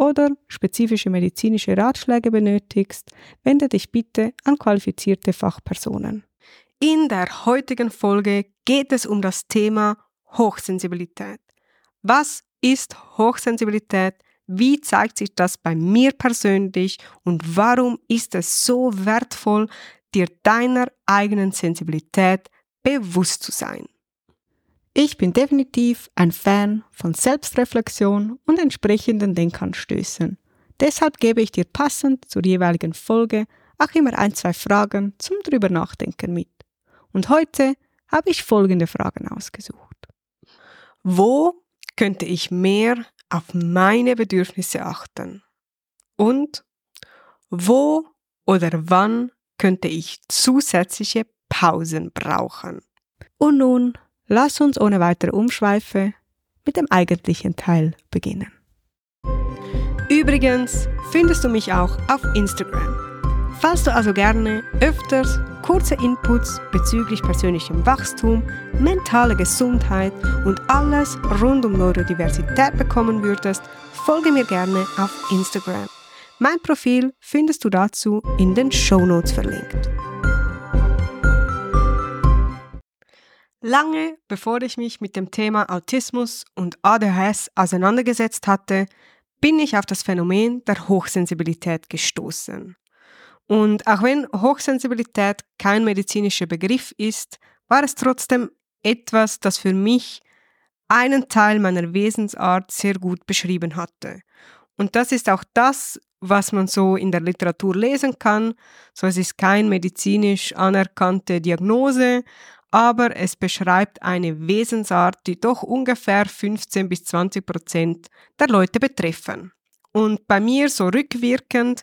oder spezifische medizinische Ratschläge benötigst, wende dich bitte an qualifizierte Fachpersonen. In der heutigen Folge geht es um das Thema Hochsensibilität. Was ist Hochsensibilität? Wie zeigt sich das bei mir persönlich und warum ist es so wertvoll, dir deiner eigenen Sensibilität bewusst zu sein? Ich bin definitiv ein Fan von Selbstreflexion und entsprechenden Denkanstößen. Deshalb gebe ich dir passend zur jeweiligen Folge auch immer ein, zwei Fragen zum drüber nachdenken mit. Und heute habe ich folgende Fragen ausgesucht. Wo könnte ich mehr auf meine Bedürfnisse achten? Und wo oder wann könnte ich zusätzliche Pausen brauchen? Und nun Lass uns ohne weitere Umschweife mit dem eigentlichen Teil beginnen. Übrigens findest du mich auch auf Instagram. Falls du also gerne öfters kurze Inputs bezüglich persönlichem Wachstum, mentale Gesundheit und alles rund um Neurodiversität bekommen würdest, folge mir gerne auf Instagram. Mein Profil findest du dazu in den Show Notes verlinkt. Lange bevor ich mich mit dem Thema Autismus und ADHS auseinandergesetzt hatte, bin ich auf das Phänomen der Hochsensibilität gestoßen. Und auch wenn Hochsensibilität kein medizinischer Begriff ist, war es trotzdem etwas, das für mich einen Teil meiner Wesensart sehr gut beschrieben hatte. Und das ist auch das, was man so in der Literatur lesen kann. So es ist kein medizinisch anerkannte Diagnose, aber es beschreibt eine Wesensart, die doch ungefähr 15 bis 20 Prozent der Leute betreffen. Und bei mir so rückwirkend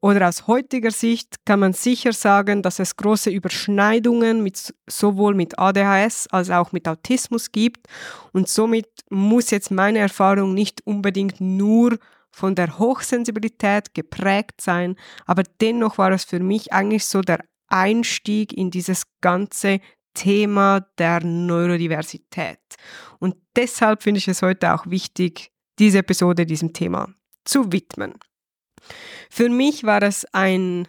oder aus heutiger Sicht kann man sicher sagen, dass es große Überschneidungen mit, sowohl mit ADHS als auch mit Autismus gibt. Und somit muss jetzt meine Erfahrung nicht unbedingt nur von der Hochsensibilität geprägt sein, aber dennoch war es für mich eigentlich so der Einstieg in dieses ganze Thema der Neurodiversität. Und deshalb finde ich es heute auch wichtig, diese Episode diesem Thema zu widmen. Für mich war es ein,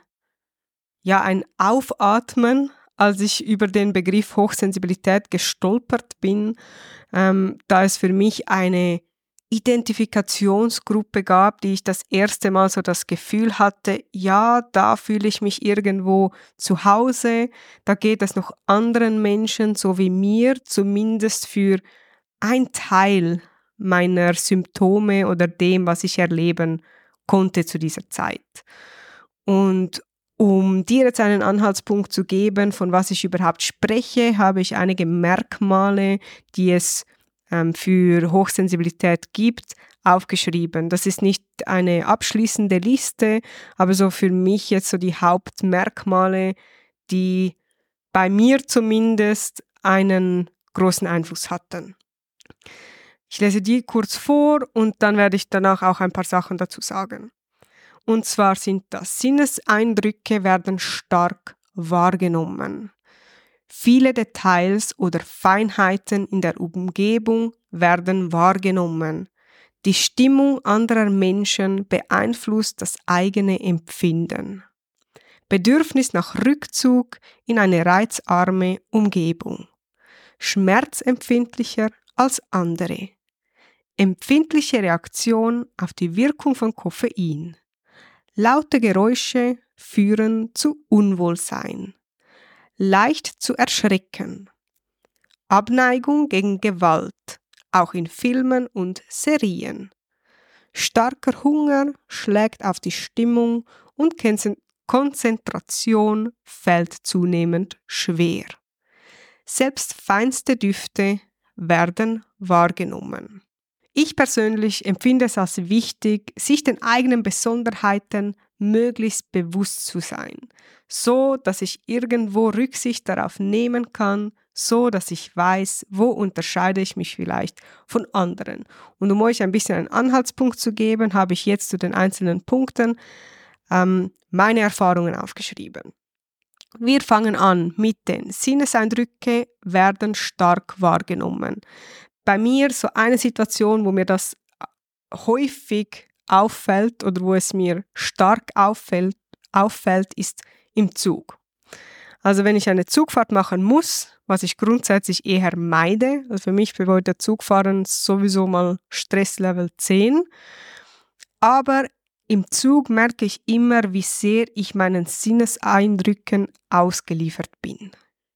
ja, ein Aufatmen, als ich über den Begriff Hochsensibilität gestolpert bin, ähm, da es für mich eine Identifikationsgruppe gab, die ich das erste Mal so das Gefühl hatte, ja, da fühle ich mich irgendwo zu Hause, da geht es noch anderen Menschen so wie mir, zumindest für ein Teil meiner Symptome oder dem, was ich erleben konnte zu dieser Zeit. Und Um dir jetzt einen Anhaltspunkt zu geben, von was ich überhaupt spreche, habe ich einige Merkmale, die es für Hochsensibilität gibt, aufgeschrieben. Das ist nicht eine abschließende Liste, aber so für mich jetzt so die Hauptmerkmale, die bei mir zumindest einen großen Einfluss hatten. Ich lese die kurz vor und dann werde ich danach auch ein paar Sachen dazu sagen. Und zwar sind das Sinneseindrücke werden stark wahrgenommen. Viele Details oder Feinheiten in der Umgebung werden wahrgenommen. Die Stimmung anderer Menschen beeinflusst das eigene Empfinden. Bedürfnis nach Rückzug in eine reizarme Umgebung. Schmerzempfindlicher als andere. Empfindliche Reaktion auf die Wirkung von Koffein. Laute Geräusche führen zu Unwohlsein. Leicht zu erschrecken. Abneigung gegen Gewalt, auch in Filmen und Serien. Starker Hunger schlägt auf die Stimmung und Konzentration fällt zunehmend schwer. Selbst feinste Düfte werden wahrgenommen. Ich persönlich empfinde es als wichtig, sich den eigenen Besonderheiten möglichst bewusst zu sein, so dass ich irgendwo Rücksicht darauf nehmen kann, so dass ich weiß, wo unterscheide ich mich vielleicht von anderen. Und um euch ein bisschen einen Anhaltspunkt zu geben, habe ich jetzt zu den einzelnen Punkten ähm, meine Erfahrungen aufgeschrieben. Wir fangen an mit den Sinneseindrücke werden stark wahrgenommen. Bei mir so eine Situation, wo mir das häufig auffällt oder wo es mir stark auffällt, auffällt ist im Zug. Also wenn ich eine Zugfahrt machen muss, was ich grundsätzlich eher meide, also für mich bedeutet Zugfahren sowieso mal Stresslevel 10, aber im Zug merke ich immer, wie sehr ich meinen Sinneseindrücken ausgeliefert bin.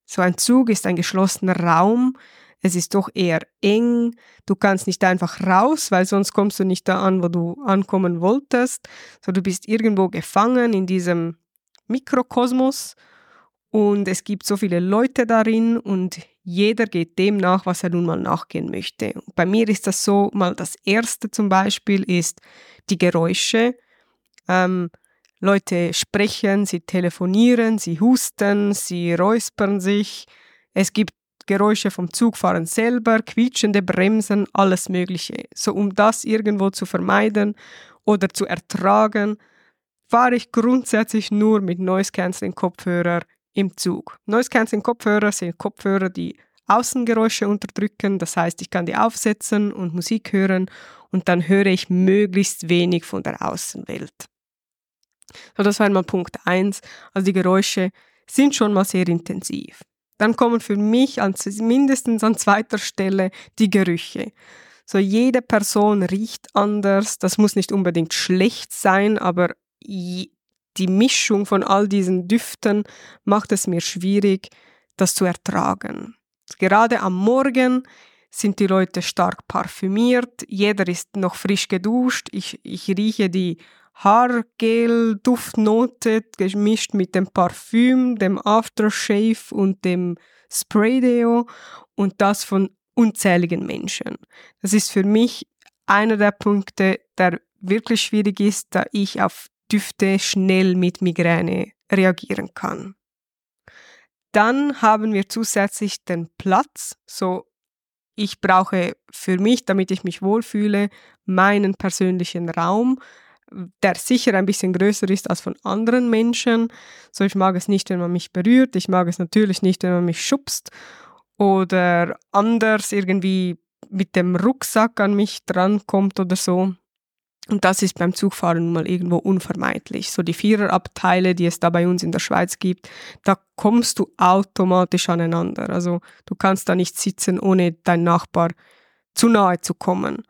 So ein Zug ist ein geschlossener Raum, es ist doch eher eng, du kannst nicht einfach raus, weil sonst kommst du nicht da an, wo du ankommen wolltest, so du bist irgendwo gefangen in diesem Mikrokosmos und es gibt so viele Leute darin und jeder geht dem nach, was er nun mal nachgehen möchte. Bei mir ist das so, mal das erste zum Beispiel ist die Geräusche. Ähm, Leute sprechen, sie telefonieren, sie husten, sie räuspern sich. Es gibt Geräusche vom Zugfahren selber, quietschende Bremsen, alles Mögliche. So um das irgendwo zu vermeiden oder zu ertragen, fahre ich grundsätzlich nur mit Noise Cancelling Kopfhörer im Zug. Noise Cancelling Kopfhörer sind Kopfhörer, die Außengeräusche unterdrücken. Das heißt, ich kann die aufsetzen und Musik hören und dann höre ich möglichst wenig von der Außenwelt. So, das war einmal Punkt 1. Also die Geräusche sind schon mal sehr intensiv. Dann kommen für mich an, mindestens an zweiter Stelle die Gerüche. So jede Person riecht anders. Das muss nicht unbedingt schlecht sein, aber die Mischung von all diesen Düften macht es mir schwierig, das zu ertragen. Gerade am Morgen sind die Leute stark parfümiert, jeder ist noch frisch geduscht, ich, ich rieche die Haargel-Duftnote gemischt mit dem Parfüm, dem Aftershave und dem Spraydeo und das von unzähligen Menschen. Das ist für mich einer der Punkte, der wirklich schwierig ist, da ich auf Düfte schnell mit Migräne reagieren kann. Dann haben wir zusätzlich den Platz. So, ich brauche für mich, damit ich mich wohlfühle, meinen persönlichen Raum, der sicher ein bisschen größer ist als von anderen Menschen. So, ich mag es nicht, wenn man mich berührt. Ich mag es natürlich nicht, wenn man mich schubst oder anders irgendwie mit dem Rucksack an mich drankommt oder so. Und das ist beim Zugfahren mal irgendwo unvermeidlich. So die Viererabteile, die es da bei uns in der Schweiz gibt, da kommst du automatisch aneinander. Also du kannst da nicht sitzen, ohne dein Nachbar zu nahe zu kommen.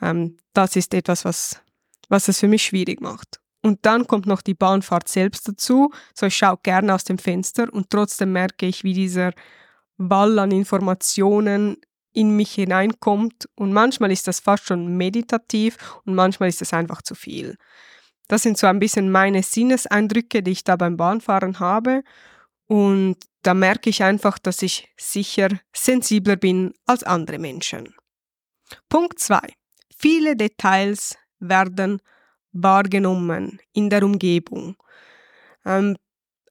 Ähm, das ist etwas, was, was es für mich schwierig macht. Und dann kommt noch die Bahnfahrt selbst dazu. So ich schaue gerne aus dem Fenster und trotzdem merke ich, wie dieser Ball an Informationen in mich hineinkommt und manchmal ist das fast schon meditativ und manchmal ist es einfach zu viel. Das sind so ein bisschen meine Sinneseindrücke, die ich da beim Bahnfahren habe. Und da merke ich einfach, dass ich sicher sensibler bin als andere Menschen. Punkt 2. Viele Details werden wahrgenommen in der Umgebung. Ähm,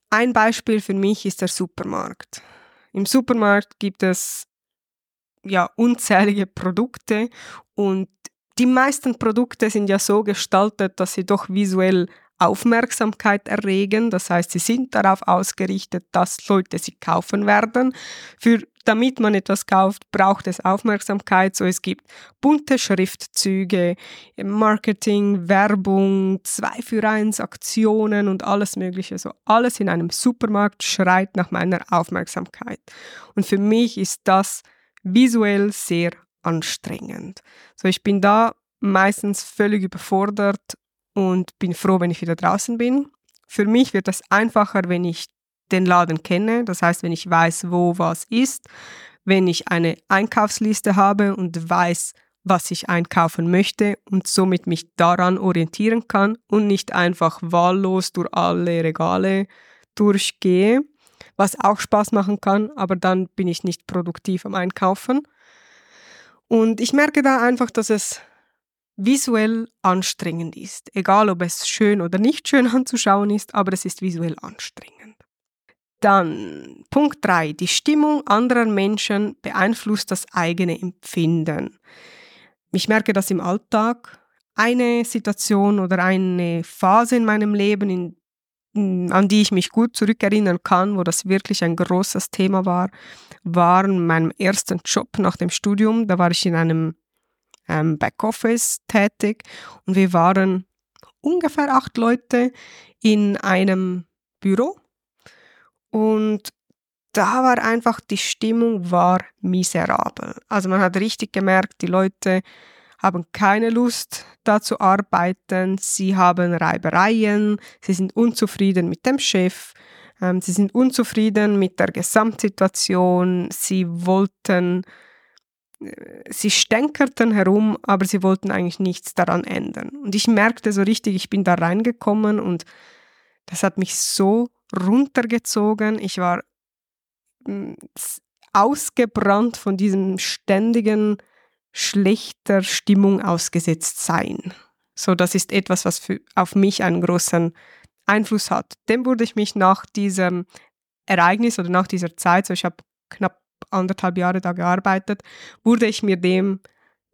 ein Beispiel für mich ist der Supermarkt. Im Supermarkt gibt es ja unzählige Produkte und die meisten Produkte sind ja so gestaltet, dass sie doch visuell Aufmerksamkeit erregen. Das heißt, sie sind darauf ausgerichtet, dass Leute sie kaufen werden. Für, damit man etwas kauft, braucht es Aufmerksamkeit. So es gibt bunte Schriftzüge, Marketing, Werbung, zwei für eins Aktionen und alles Mögliche. So alles in einem Supermarkt schreit nach meiner Aufmerksamkeit. Und für mich ist das visuell sehr anstrengend. So ich bin da meistens völlig überfordert und bin froh, wenn ich wieder draußen bin. Für mich wird es einfacher, wenn ich den Laden kenne, das heißt, wenn ich weiß, wo was ist, wenn ich eine Einkaufsliste habe und weiß, was ich einkaufen möchte und somit mich daran orientieren kann und nicht einfach wahllos durch alle Regale durchgehe, was auch Spaß machen kann, aber dann bin ich nicht produktiv am Einkaufen. Und ich merke da einfach, dass es visuell anstrengend ist. Egal, ob es schön oder nicht schön anzuschauen ist, aber es ist visuell anstrengend. Dann Punkt 3. Die Stimmung anderer Menschen beeinflusst das eigene Empfinden. Ich merke das im Alltag. Eine Situation oder eine Phase in meinem Leben, in, an die ich mich gut zurückerinnern kann, wo das wirklich ein großes Thema war, war in meinem ersten Job nach dem Studium. Da war ich in einem ähm, Backoffice tätig. Und wir waren ungefähr acht Leute in einem Büro. Und da war einfach die Stimmung war miserabel. Also man hat richtig gemerkt, die Leute haben keine Lust da zu arbeiten, sie haben Reibereien, sie sind unzufrieden mit dem Chef, ähm, sie sind unzufrieden mit der Gesamtsituation, sie wollten sie stänkerten herum, aber sie wollten eigentlich nichts daran ändern. Und ich merkte so richtig, ich bin da reingekommen und das hat mich so runtergezogen. Ich war hm, ausgebrannt von diesem ständigen schlechter Stimmung ausgesetzt sein. So, das ist etwas, was für, auf mich einen großen Einfluss hat. Dem wurde ich mich nach diesem Ereignis oder nach dieser Zeit, so ich habe knapp anderthalb Jahre da gearbeitet, wurde ich mir dem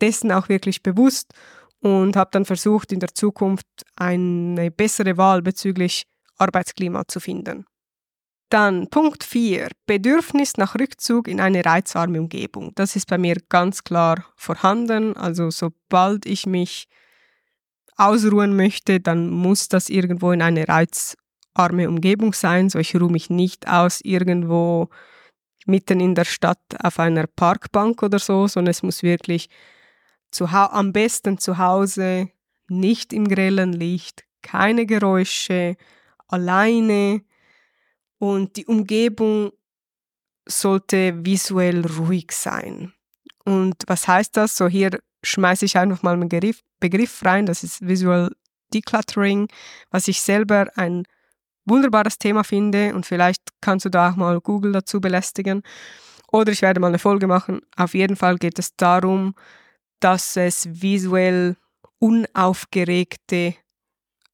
dessen auch wirklich bewusst und habe dann versucht, in der Zukunft eine bessere Wahl bezüglich Arbeitsklima zu finden. Dann Punkt 4. Bedürfnis nach Rückzug in eine reizarme Umgebung. Das ist bei mir ganz klar vorhanden. Also sobald ich mich ausruhen möchte, dann muss das irgendwo in eine reizarme Umgebung sein. So ich ruhe mich nicht aus irgendwo mitten in der Stadt auf einer Parkbank oder so, sondern es muss wirklich zu am besten zu Hause, nicht im grellen Licht, keine Geräusche, alleine und die Umgebung sollte visuell ruhig sein. Und was heißt das? So hier schmeiße ich einfach mal einen Begriff rein, das ist Visual Decluttering, was ich selber ein wunderbares Thema finde und vielleicht kannst du da auch mal Google dazu belästigen. Oder ich werde mal eine Folge machen. Auf jeden Fall geht es darum, dass es visuell unaufgeregte,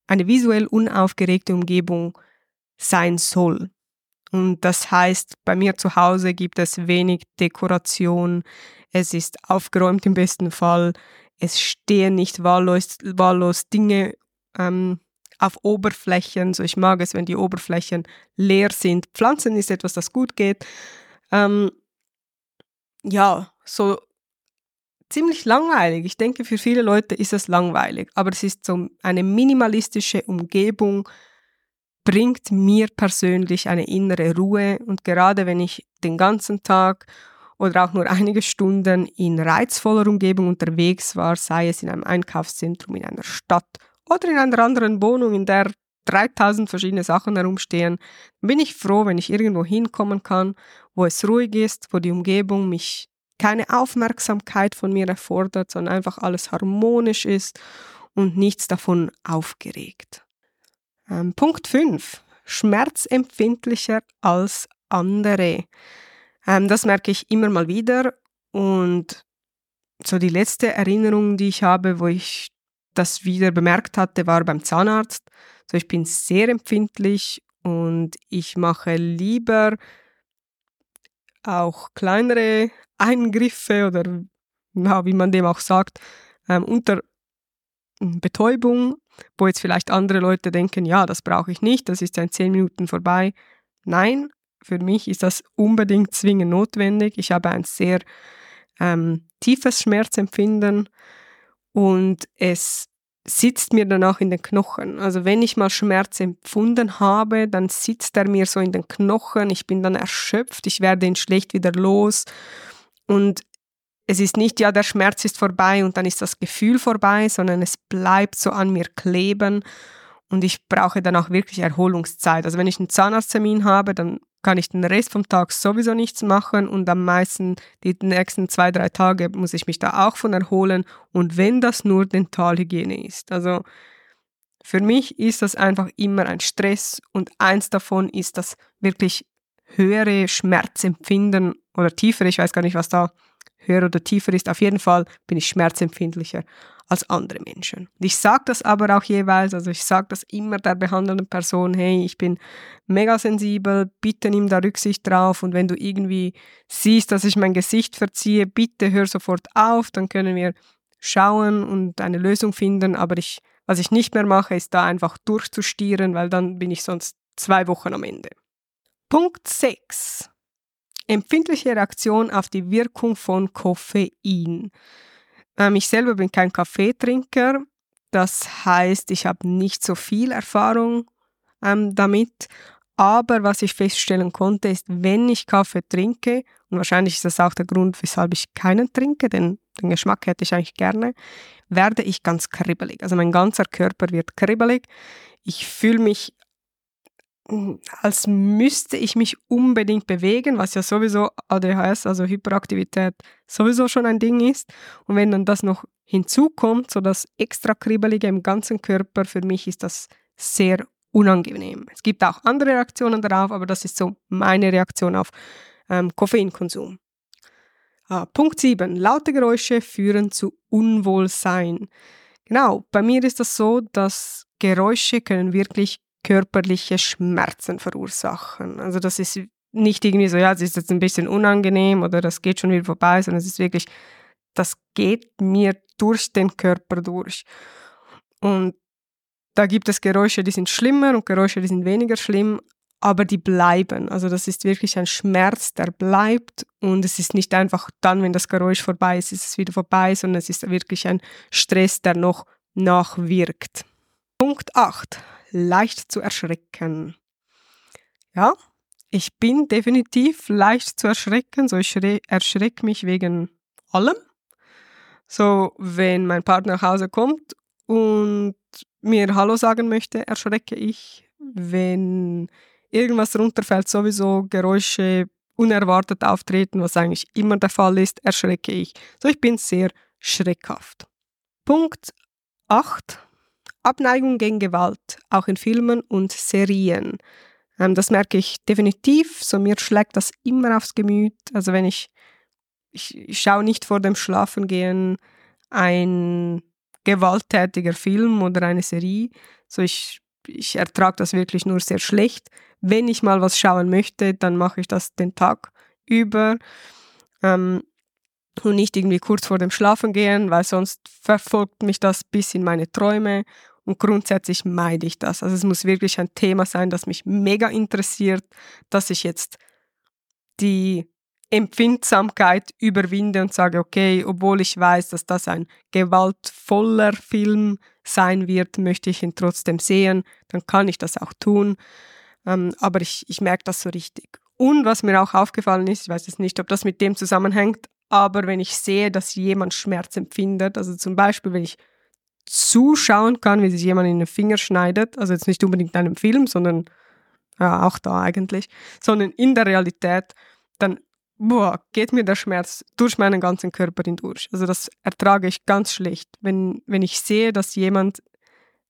eine visuell unaufgeregte Umgebung sein soll. Und das heißt, bei mir zu Hause gibt es wenig Dekoration. Es ist aufgeräumt im besten Fall. Es stehen nicht wahllos, wahllos Dinge ähm, auf Oberflächen. So, ich mag es, wenn die Oberflächen leer sind. Pflanzen ist etwas, das gut geht. Ähm, ja, so ziemlich langweilig. Ich denke, für viele Leute ist es langweilig, aber es ist so eine minimalistische Umgebung, bringt mir persönlich eine innere Ruhe und gerade wenn ich den ganzen Tag oder auch nur einige Stunden in reizvoller Umgebung unterwegs war, sei es in einem Einkaufszentrum, in einer Stadt oder in einer anderen Wohnung, in der 3000 verschiedene Sachen herumstehen, bin ich froh, wenn ich irgendwo hinkommen kann, wo es ruhig ist, wo die Umgebung mich keine Aufmerksamkeit von mir erfordert, sondern einfach alles harmonisch ist und nichts davon aufgeregt. Ähm, Punkt 5. Schmerzempfindlicher als andere. Ähm, das merke ich immer mal wieder und so die letzte Erinnerung, die ich habe, wo ich das wieder bemerkt hatte, war beim Zahnarzt. So ich bin sehr empfindlich und ich mache lieber auch kleinere Eingriffe oder wie man dem auch sagt, ähm, unter Betäubung, wo jetzt vielleicht andere Leute denken, ja, das brauche ich nicht, das ist ja in zehn Minuten vorbei. Nein, für mich ist das unbedingt zwingend notwendig. Ich habe ein sehr ähm, tiefes Schmerzempfinden und es sitzt mir dann auch in den Knochen. Also wenn ich mal Schmerz empfunden habe, dann sitzt er mir so in den Knochen, ich bin dann erschöpft, ich werde ihn schlecht wieder los und es ist nicht, ja, der Schmerz ist vorbei und dann ist das Gefühl vorbei, sondern es bleibt so an mir kleben und ich brauche dann auch wirklich Erholungszeit. Also wenn ich einen Zahnarzttermin habe, dann kann ich den Rest vom Tag sowieso nichts machen und am meisten die nächsten zwei, drei Tage muss ich mich da auch von erholen und wenn das nur Dentalhygiene ist. Also für mich ist das einfach immer ein Stress und eins davon ist das wirklich höhere Schmerzempfinden oder tiefere, ich weiß gar nicht, was da höher oder tiefer ist. Auf jeden Fall bin ich schmerzempfindlicher als andere Menschen. Ich sage das aber auch jeweils, also ich sage das immer der behandelnden Person, hey, ich bin mega sensibel, bitte nimm da Rücksicht drauf und wenn du irgendwie siehst, dass ich mein Gesicht verziehe, bitte hör sofort auf, dann können wir schauen und eine Lösung finden, aber ich, was ich nicht mehr mache, ist da einfach durchzustieren, weil dann bin ich sonst zwei Wochen am Ende. Punkt 6. Empfindliche Reaktion auf die Wirkung von Koffein. Ähm, ich selber bin kein Kaffeetrinker. Das heißt, ich habe nicht so viel Erfahrung ähm, damit. Aber was ich feststellen konnte, ist, wenn ich Kaffee trinke, und wahrscheinlich ist das auch der Grund, weshalb ich keinen trinke, denn den Geschmack hätte ich eigentlich gerne, werde ich ganz kribbelig. Also mein ganzer Körper wird kribbelig. Ich fühle mich als müsste ich mich unbedingt bewegen, was ja sowieso ADHS, also Hyperaktivität, sowieso schon ein Ding ist. Und wenn dann das noch hinzukommt, so das extra Kribbelige im ganzen Körper, für mich ist das sehr unangenehm. Es gibt auch andere Reaktionen darauf, aber das ist so meine Reaktion auf ähm, Koffeinkonsum. Ah, Punkt 7. Laute Geräusche führen zu Unwohlsein. Genau, bei mir ist das so, dass Geräusche können wirklich körperliche Schmerzen verursachen. Also das ist nicht irgendwie so, ja, es ist jetzt ein bisschen unangenehm oder das geht schon wieder vorbei, sondern es ist wirklich, das geht mir durch den Körper durch. Und da gibt es Geräusche, die sind schlimmer und Geräusche, die sind weniger schlimm, aber die bleiben. Also das ist wirklich ein Schmerz, der bleibt und es ist nicht einfach dann, wenn das Geräusch vorbei ist, ist es wieder vorbei, sondern es ist wirklich ein Stress, der noch nachwirkt. Punkt 8 leicht zu erschrecken. Ja, ich bin definitiv leicht zu erschrecken, so ich erschrecke mich wegen allem. So, wenn mein Partner nach Hause kommt und mir Hallo sagen möchte, erschrecke ich. Wenn irgendwas runterfällt, sowieso Geräusche unerwartet auftreten, was eigentlich immer der Fall ist, erschrecke ich. So, ich bin sehr schreckhaft. Punkt 8. Abneigung gegen Gewalt, auch in Filmen und Serien. Ähm, das merke ich definitiv. So mir schlägt das immer aufs Gemüt. Also wenn ich, ich, ich schaue nicht vor dem Schlafengehen ein gewalttätiger Film oder eine Serie. So ich, ich ertrage das wirklich nur sehr schlecht. Wenn ich mal was schauen möchte, dann mache ich das den Tag über. Ähm, und nicht irgendwie kurz vor dem Schlafengehen, weil sonst verfolgt mich das bis in meine Träume und grundsätzlich meide ich das. Also es muss wirklich ein Thema sein, das mich mega interessiert, dass ich jetzt die Empfindsamkeit überwinde und sage, okay, obwohl ich weiß, dass das ein gewaltvoller Film sein wird, möchte ich ihn trotzdem sehen, dann kann ich das auch tun. Ähm, aber ich, ich merke das so richtig. Und was mir auch aufgefallen ist, ich weiß jetzt nicht, ob das mit dem zusammenhängt, aber wenn ich sehe, dass jemand Schmerz empfindet, also zum Beispiel, wenn ich zuschauen kann, wie sich jemand in den Finger schneidet. Also jetzt nicht unbedingt in einem Film, sondern ja, auch da eigentlich, sondern in der Realität, dann boah, geht mir der Schmerz durch meinen ganzen Körper hindurch. Also das ertrage ich ganz schlecht. Wenn, wenn ich sehe, dass jemand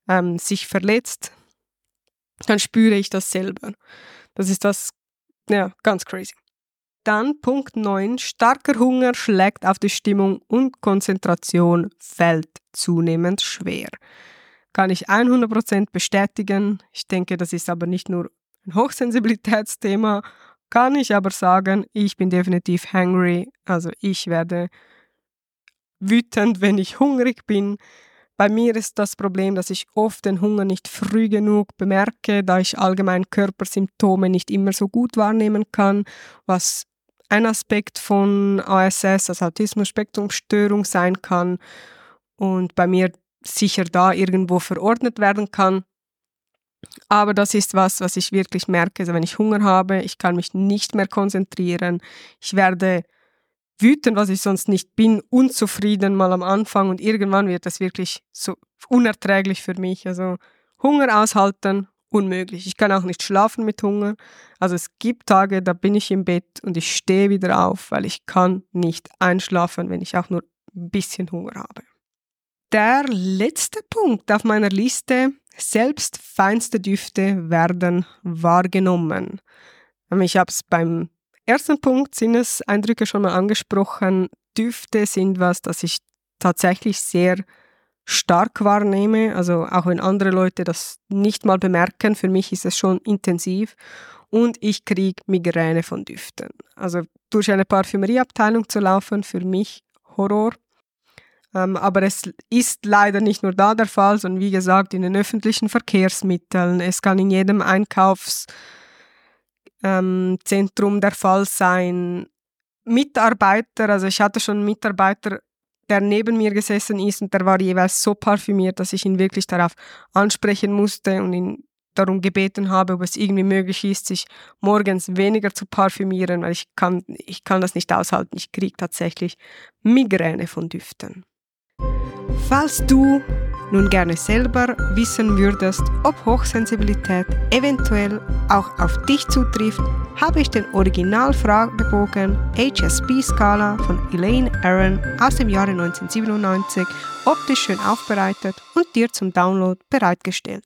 ähm, sich verletzt, dann spüre ich das selber. Das ist das, ja, ganz crazy. Dann Punkt 9. Starker Hunger schlägt auf die Stimmung und Konzentration fällt zunehmend schwer. Kann ich 100% bestätigen. Ich denke, das ist aber nicht nur ein Hochsensibilitätsthema, kann ich aber sagen, ich bin definitiv hungry. Also ich werde wütend, wenn ich hungrig bin. Bei mir ist das Problem, dass ich oft den Hunger nicht früh genug bemerke, da ich allgemein Körpersymptome nicht immer so gut wahrnehmen kann, was ein Aspekt von ASS, also Autismus-Spektrum-Störung sein kann und bei mir sicher da irgendwo verordnet werden kann. Aber das ist was, was ich wirklich merke. Also wenn ich Hunger habe, ich kann mich nicht mehr konzentrieren. Ich werde wütend, was ich sonst nicht bin, unzufrieden mal am Anfang und irgendwann wird das wirklich so unerträglich für mich. Also Hunger aushalten, unmöglich. Ich kann auch nicht schlafen mit Hunger. Also es gibt Tage, da bin ich im Bett und ich stehe wieder auf, weil ich kann nicht einschlafen, wenn ich auch nur ein bisschen Hunger habe. Der letzte Punkt auf meiner Liste selbst feinste Düfte werden wahrgenommen. Ich habe es beim ersten Punkt Sinneseindrücke schon mal angesprochen. Düfte sind was, das ich tatsächlich sehr stark wahrnehme. Also auch wenn andere Leute das nicht mal bemerken, für mich ist es schon intensiv. Und ich kriege Migräne von Düften. Also durch eine Parfümerieabteilung zu laufen, für mich Horror. Ähm, aber es ist leider nicht nur da der Fall, sondern wie gesagt in den öffentlichen Verkehrsmitteln. Es kann in jedem Einkaufszentrum ähm, der Fall sein. Mitarbeiter, also ich hatte schon Mitarbeiter, der neben mir gesessen ist und der war jeweils so parfümiert, dass ich ihn wirklich darauf ansprechen musste und ihn darum gebeten habe, ob es irgendwie möglich ist, sich morgens weniger zu parfümieren, weil ich kann, ich kann das nicht aushalten. Ich kriege tatsächlich Migräne von Düften. Falls du nun gerne selber wissen würdest, ob Hochsensibilität eventuell auch auf dich zutrifft, habe ich den Originalfragebogen HSP-Skala von Elaine Aaron aus dem Jahre 1997 optisch schön aufbereitet und dir zum Download bereitgestellt.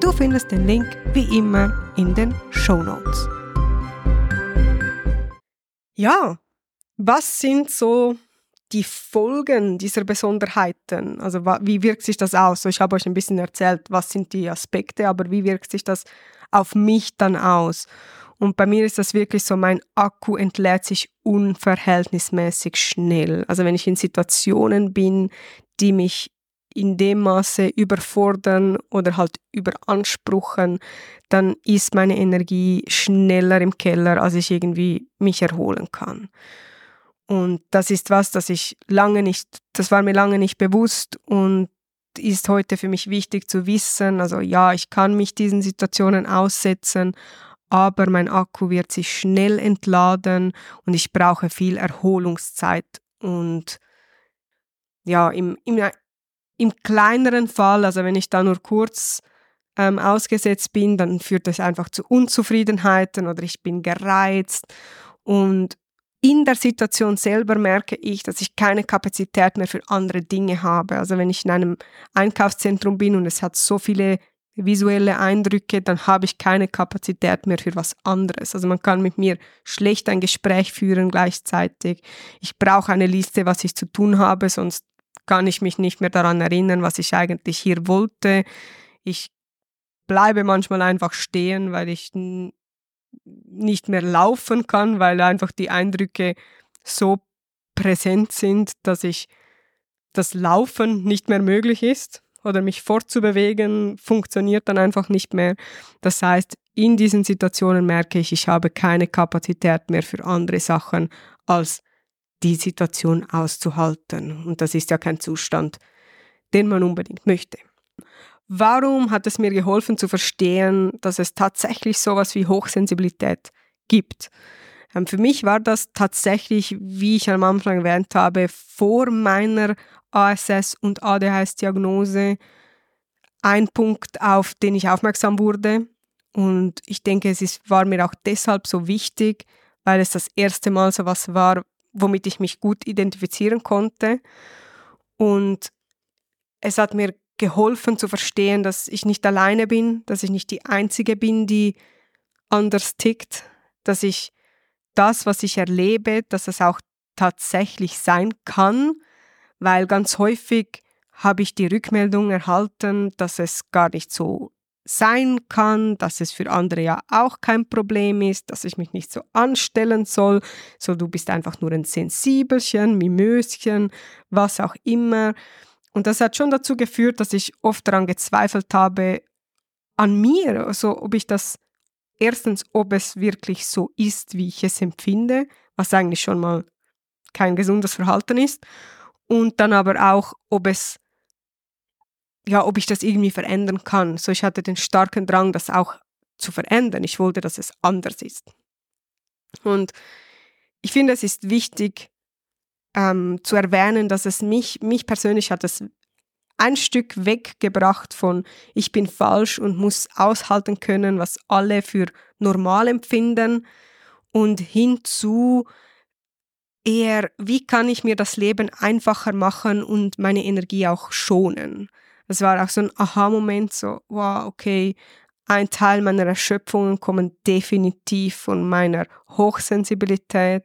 Du findest den Link wie immer in den Show Notes. Ja, was sind so die Folgen dieser Besonderheiten, also wie wirkt sich das aus? Ich habe euch ein bisschen erzählt, was sind die Aspekte, aber wie wirkt sich das auf mich dann aus? Und bei mir ist das wirklich so, mein Akku entlädt sich unverhältnismäßig schnell. Also wenn ich in Situationen bin, die mich in dem Maße überfordern oder halt überanspruchen, dann ist meine Energie schneller im Keller, als ich irgendwie mich erholen kann. Und das ist was, das ich lange nicht, das war mir lange nicht bewusst und ist heute für mich wichtig zu wissen. Also ja, ich kann mich diesen Situationen aussetzen, aber mein Akku wird sich schnell entladen und ich brauche viel Erholungszeit. Und ja, im, im, im kleineren Fall, also wenn ich da nur kurz ähm, ausgesetzt bin, dann führt das einfach zu Unzufriedenheiten oder ich bin gereizt. Und in der Situation selber merke ich, dass ich keine Kapazität mehr für andere Dinge habe. Also wenn ich in einem Einkaufszentrum bin und es hat so viele visuelle Eindrücke, dann habe ich keine Kapazität mehr für was anderes. Also man kann mit mir schlecht ein Gespräch führen gleichzeitig. Ich brauche eine Liste, was ich zu tun habe, sonst kann ich mich nicht mehr daran erinnern, was ich eigentlich hier wollte. Ich bleibe manchmal einfach stehen, weil ich nicht mehr laufen kann, weil einfach die Eindrücke so präsent sind, dass ich das Laufen nicht mehr möglich ist oder mich fortzubewegen funktioniert dann einfach nicht mehr. Das heißt, in diesen Situationen merke ich, ich habe keine Kapazität mehr für andere Sachen, als die Situation auszuhalten. Und das ist ja kein Zustand, den man unbedingt möchte. Warum hat es mir geholfen zu verstehen, dass es tatsächlich sowas wie Hochsensibilität gibt? Ähm, für mich war das tatsächlich, wie ich am Anfang erwähnt habe, vor meiner ASS- und ADHS-Diagnose ein Punkt, auf den ich aufmerksam wurde. Und ich denke, es ist, war mir auch deshalb so wichtig, weil es das erste Mal so was war, womit ich mich gut identifizieren konnte. Und es hat mir geholfen zu verstehen, dass ich nicht alleine bin, dass ich nicht die Einzige bin, die anders tickt, dass ich das, was ich erlebe, dass es auch tatsächlich sein kann, weil ganz häufig habe ich die Rückmeldung erhalten, dass es gar nicht so sein kann, dass es für andere ja auch kein Problem ist, dass ich mich nicht so anstellen soll, so du bist einfach nur ein Sensibelchen, Mimöschen, was auch immer. Und das hat schon dazu geführt, dass ich oft daran gezweifelt habe, an mir, also ob ich das erstens, ob es wirklich so ist, wie ich es empfinde, was eigentlich schon mal kein gesundes Verhalten ist, und dann aber auch, ob es ja, ob ich das irgendwie verändern kann. So, ich hatte den starken Drang, das auch zu verändern. Ich wollte, dass es anders ist. Und ich finde, es ist wichtig ähm, zu erwähnen, dass es mich, mich persönlich hat es ein Stück weggebracht von ich bin falsch und muss aushalten können, was alle für normal empfinden und hinzu eher, wie kann ich mir das Leben einfacher machen und meine Energie auch schonen. Das war auch so ein Aha-Moment, so, wow, okay, ein Teil meiner Erschöpfungen kommen definitiv von meiner Hochsensibilität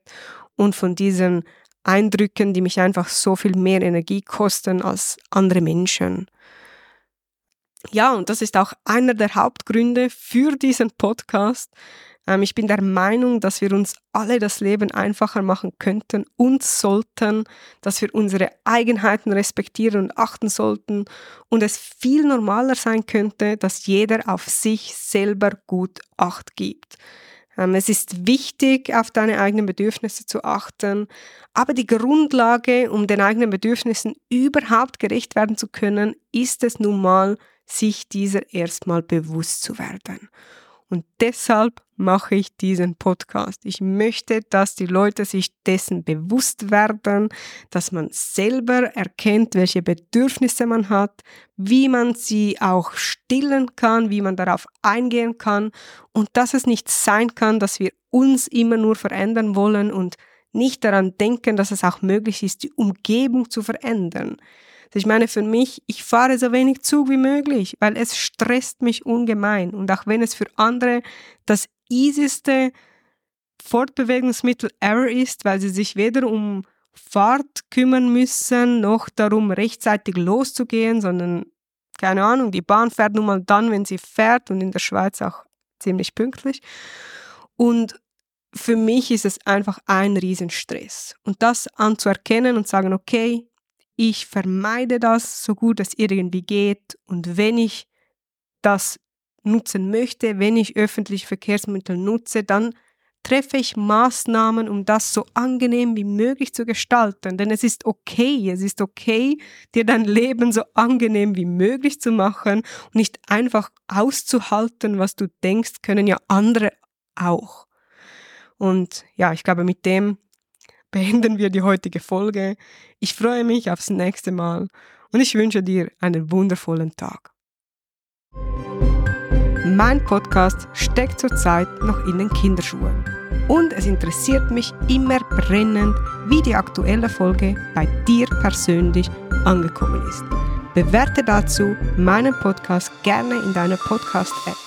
und von diesen Eindrücken, die mich einfach so viel mehr Energie kosten als andere Menschen. Ja, und das ist auch einer der Hauptgründe für diesen Podcast. Ähm, ich bin der Meinung, dass wir uns alle das Leben einfacher machen könnten und sollten, dass wir unsere Eigenheiten respektieren und achten sollten und es viel normaler sein könnte, dass jeder auf sich selber gut Acht gibt. Ähm, es ist wichtig, auf deine eigenen Bedürfnisse zu achten, aber die Grundlage, um den eigenen Bedürfnissen überhaupt gerecht werden zu können, ist es nun mal, sich dieser erstmal bewusst zu werden. Und deshalb mache ich diesen Podcast. Ich möchte, dass die Leute sich dessen bewusst werden, dass man selber erkennt, welche Bedürfnisse man hat, wie man sie auch stillen kann, wie man darauf eingehen kann und dass es nicht sein kann, dass wir uns immer nur verändern wollen und nicht daran denken, dass es auch möglich ist, die Umgebung zu verändern. Ich meine, für mich, ich fahre so wenig Zug wie möglich, weil es stresst mich ungemein. Und auch wenn es für andere das easyste Fortbewegungsmittel ever ist, weil sie sich weder um Fahrt kümmern müssen, noch darum, rechtzeitig loszugehen, sondern, keine Ahnung, die Bahn fährt nun mal dann, wenn sie fährt und in der Schweiz auch ziemlich pünktlich. Und für mich ist es einfach ein Riesenstress. Und das anzuerkennen und sagen, okay, ich vermeide das so gut es irgendwie geht und wenn ich das nutzen möchte, wenn ich öffentliche Verkehrsmittel nutze, dann treffe ich Maßnahmen, um das so angenehm wie möglich zu gestalten. Denn es ist okay, es ist okay, dir dein Leben so angenehm wie möglich zu machen und nicht einfach auszuhalten, was du denkst, können ja andere auch. Und ja, ich glaube, mit dem beenden wir die heutige Folge. Ich freue mich aufs nächste Mal und ich wünsche dir einen wundervollen Tag. Mein Podcast steckt zurzeit noch in den Kinderschuhen und es interessiert mich immer brennend, wie die aktuelle Folge bei dir persönlich angekommen ist. Bewerte dazu meinen Podcast gerne in deiner Podcast-App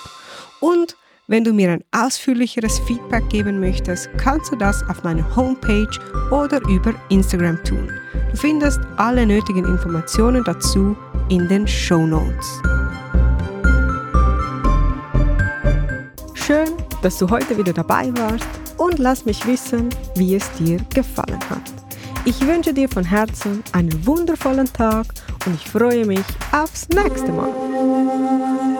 und wenn du mir ein ausführlicheres Feedback geben möchtest, kannst du das auf meiner Homepage oder über Instagram tun. Du findest alle nötigen Informationen dazu in den Show Notes. Schön, dass du heute wieder dabei warst und lass mich wissen, wie es dir gefallen hat. Ich wünsche dir von Herzen einen wundervollen Tag und ich freue mich aufs nächste Mal.